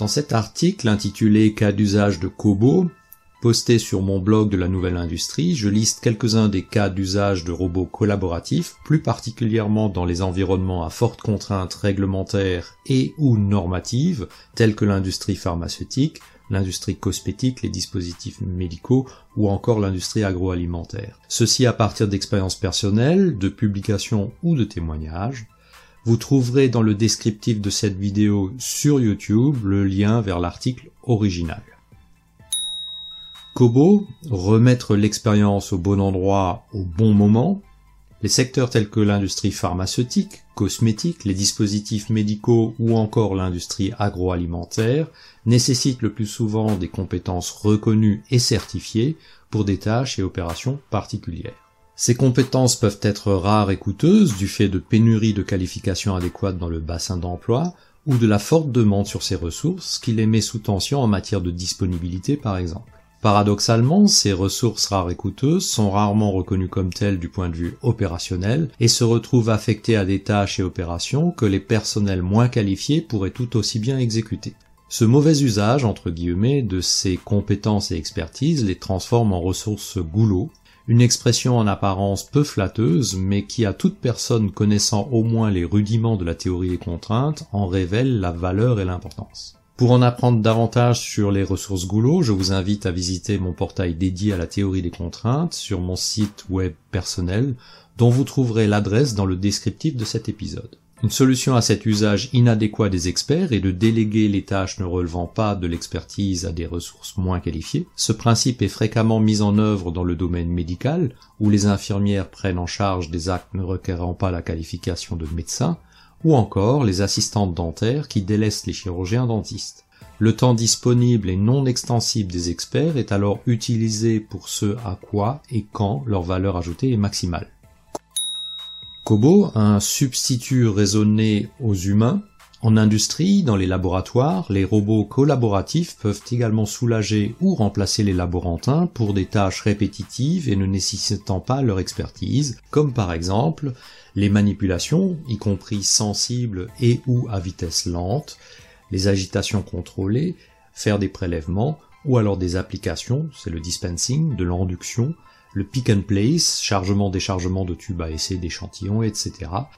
Dans cet article intitulé Cas d'usage de Kobo, posté sur mon blog de la nouvelle industrie, je liste quelques-uns des cas d'usage de robots collaboratifs, plus particulièrement dans les environnements à fortes contraintes réglementaires et ou normatives, tels que l'industrie pharmaceutique, l'industrie cosmétique, les dispositifs médicaux ou encore l'industrie agroalimentaire. Ceci à partir d'expériences personnelles, de publications ou de témoignages. Vous trouverez dans le descriptif de cette vidéo sur YouTube le lien vers l'article original. Kobo, remettre l'expérience au bon endroit au bon moment. Les secteurs tels que l'industrie pharmaceutique, cosmétique, les dispositifs médicaux ou encore l'industrie agroalimentaire nécessitent le plus souvent des compétences reconnues et certifiées pour des tâches et opérations particulières. Ces compétences peuvent être rares et coûteuses du fait de pénuries de qualifications adéquates dans le bassin d'emploi ou de la forte demande sur ces ressources qui les met sous tension en matière de disponibilité par exemple. Paradoxalement, ces ressources rares et coûteuses sont rarement reconnues comme telles du point de vue opérationnel et se retrouvent affectées à des tâches et opérations que les personnels moins qualifiés pourraient tout aussi bien exécuter. Ce mauvais usage, entre guillemets, de ces compétences et expertises les transforme en ressources goulot, une expression en apparence peu flatteuse, mais qui à toute personne connaissant au moins les rudiments de la théorie des contraintes en révèle la valeur et l'importance. Pour en apprendre davantage sur les ressources Goulot, je vous invite à visiter mon portail dédié à la théorie des contraintes sur mon site web personnel, dont vous trouverez l'adresse dans le descriptif de cet épisode. Une solution à cet usage inadéquat des experts est de déléguer les tâches ne relevant pas de l'expertise à des ressources moins qualifiées. Ce principe est fréquemment mis en œuvre dans le domaine médical, où les infirmières prennent en charge des actes ne requérant pas la qualification de médecin, ou encore les assistantes dentaires qui délaissent les chirurgiens dentistes. Le temps disponible et non extensible des experts est alors utilisé pour ce à quoi et quand leur valeur ajoutée est maximale. Kobo, un substitut raisonné aux humains, en industrie, dans les laboratoires, les robots collaboratifs peuvent également soulager ou remplacer les laborantins pour des tâches répétitives et ne nécessitant pas leur expertise, comme par exemple les manipulations, y compris sensibles et ou à vitesse lente, les agitations contrôlées, faire des prélèvements, ou alors des applications, c'est le dispensing, de l'induction, le pick and place, chargement-déchargement de tubes à essai d'échantillons, etc.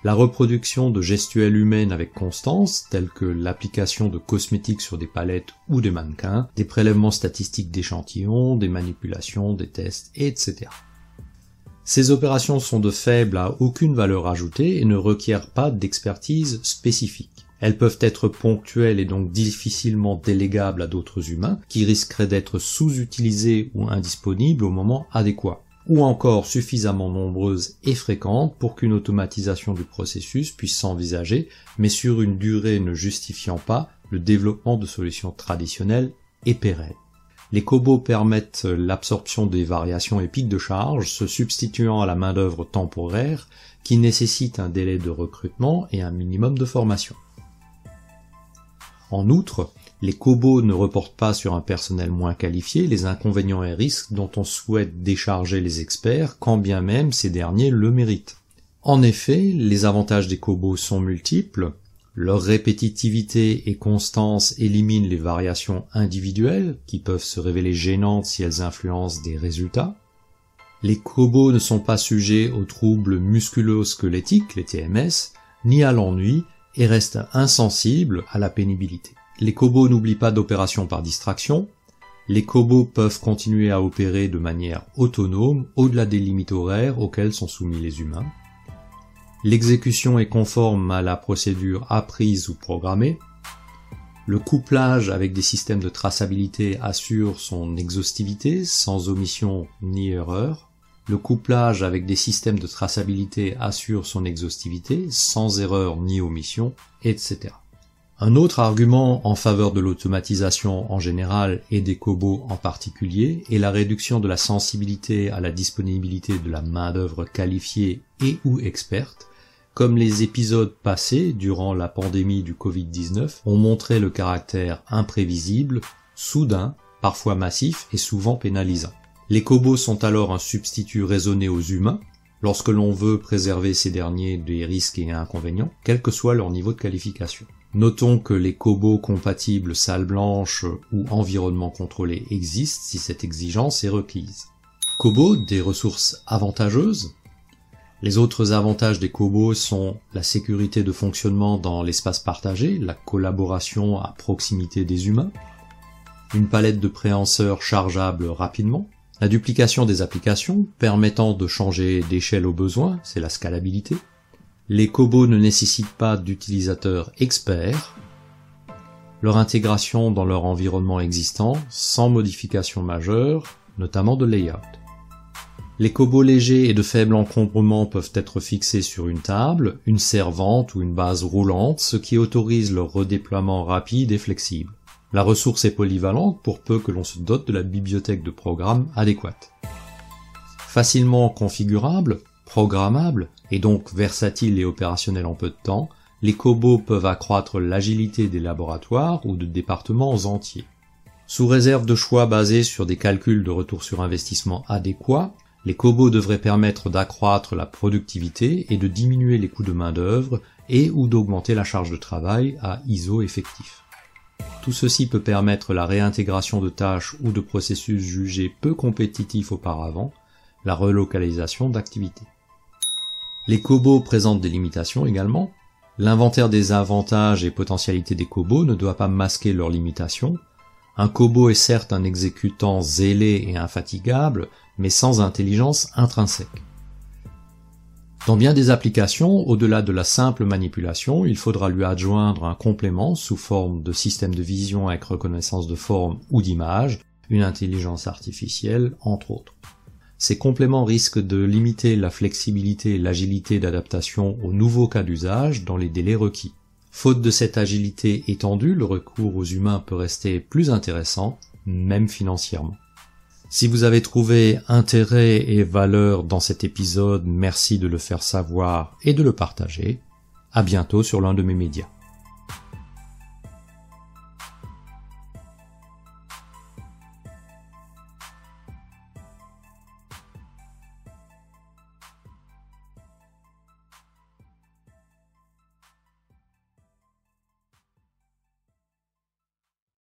La reproduction de gestuelles humaines avec constance, telles que l'application de cosmétiques sur des palettes ou des mannequins, des prélèvements statistiques d'échantillons, des manipulations, des tests, etc. Ces opérations sont de faible à aucune valeur ajoutée et ne requièrent pas d'expertise spécifique. Elles peuvent être ponctuelles et donc difficilement délégables à d'autres humains qui risqueraient d'être sous-utilisés ou indisponibles au moment adéquat ou encore suffisamment nombreuses et fréquentes pour qu'une automatisation du processus puisse s'envisager, mais sur une durée ne justifiant pas le développement de solutions traditionnelles et pérennes. Les cobots permettent l'absorption des variations et pics de charge, se substituant à la main-d'œuvre temporaire qui nécessite un délai de recrutement et un minimum de formation. En outre, les cobots ne reportent pas sur un personnel moins qualifié les inconvénients et risques dont on souhaite décharger les experts, quand bien même ces derniers le méritent. En effet, les avantages des cobots sont multiples, leur répétitivité et constance éliminent les variations individuelles qui peuvent se révéler gênantes si elles influencent des résultats. Les cobots ne sont pas sujets aux troubles musculo-squelettiques, les TMS, ni à l'ennui et restent insensibles à la pénibilité. Les cobots n'oublient pas d'opérations par distraction. Les cobots peuvent continuer à opérer de manière autonome au-delà des limites horaires auxquelles sont soumis les humains. L'exécution est conforme à la procédure apprise ou programmée. Le couplage avec des systèmes de traçabilité assure son exhaustivité sans omission ni erreur. Le couplage avec des systèmes de traçabilité assure son exhaustivité sans erreur ni omission, etc. Un autre argument en faveur de l'automatisation en général et des cobots en particulier est la réduction de la sensibilité à la disponibilité de la main-d'œuvre qualifiée et ou experte, comme les épisodes passés durant la pandémie du Covid-19 ont montré le caractère imprévisible, soudain, parfois massif et souvent pénalisant. Les cobots sont alors un substitut raisonné aux humains, lorsque l'on veut préserver ces derniers des risques et inconvénients, quel que soit leur niveau de qualification. Notons que les cobos compatibles salle blanche ou environnement contrôlé existent si cette exigence est requise. Kobo, des ressources avantageuses? Les autres avantages des cobos sont la sécurité de fonctionnement dans l'espace partagé, la collaboration à proximité des humains, une palette de préhenseurs chargeables rapidement, la duplication des applications permettant de changer d'échelle au besoin, c'est la scalabilité. Les cobos ne nécessitent pas d'utilisateurs experts. Leur intégration dans leur environnement existant sans modification majeure, notamment de layout. Les cobos légers et de faible encombrement peuvent être fixés sur une table, une servante ou une base roulante, ce qui autorise leur redéploiement rapide et flexible. La ressource est polyvalente pour peu que l'on se dote de la bibliothèque de programmes adéquate. Facilement configurable, programmable et donc versatile et opérationnel en peu de temps, les cobos peuvent accroître l'agilité des laboratoires ou de départements entiers. Sous réserve de choix basés sur des calculs de retour sur investissement adéquats, les cobos devraient permettre d'accroître la productivité et de diminuer les coûts de main-d'œuvre et ou d'augmenter la charge de travail à ISO effectif. Tout ceci peut permettre la réintégration de tâches ou de processus jugés peu compétitifs auparavant, la relocalisation d'activités. Les cobos présentent des limitations également. L'inventaire des avantages et potentialités des cobos ne doit pas masquer leurs limitations. Un cobo est certes un exécutant zélé et infatigable, mais sans intelligence intrinsèque. Dans bien des applications, au-delà de la simple manipulation, il faudra lui adjoindre un complément sous forme de système de vision avec reconnaissance de forme ou d'image, une intelligence artificielle, entre autres. Ces compléments risquent de limiter la flexibilité et l'agilité d'adaptation aux nouveaux cas d'usage dans les délais requis. Faute de cette agilité étendue, le recours aux humains peut rester plus intéressant, même financièrement. Si vous avez trouvé intérêt et valeur dans cet épisode, merci de le faire savoir et de le partager. À bientôt sur l'un de mes médias.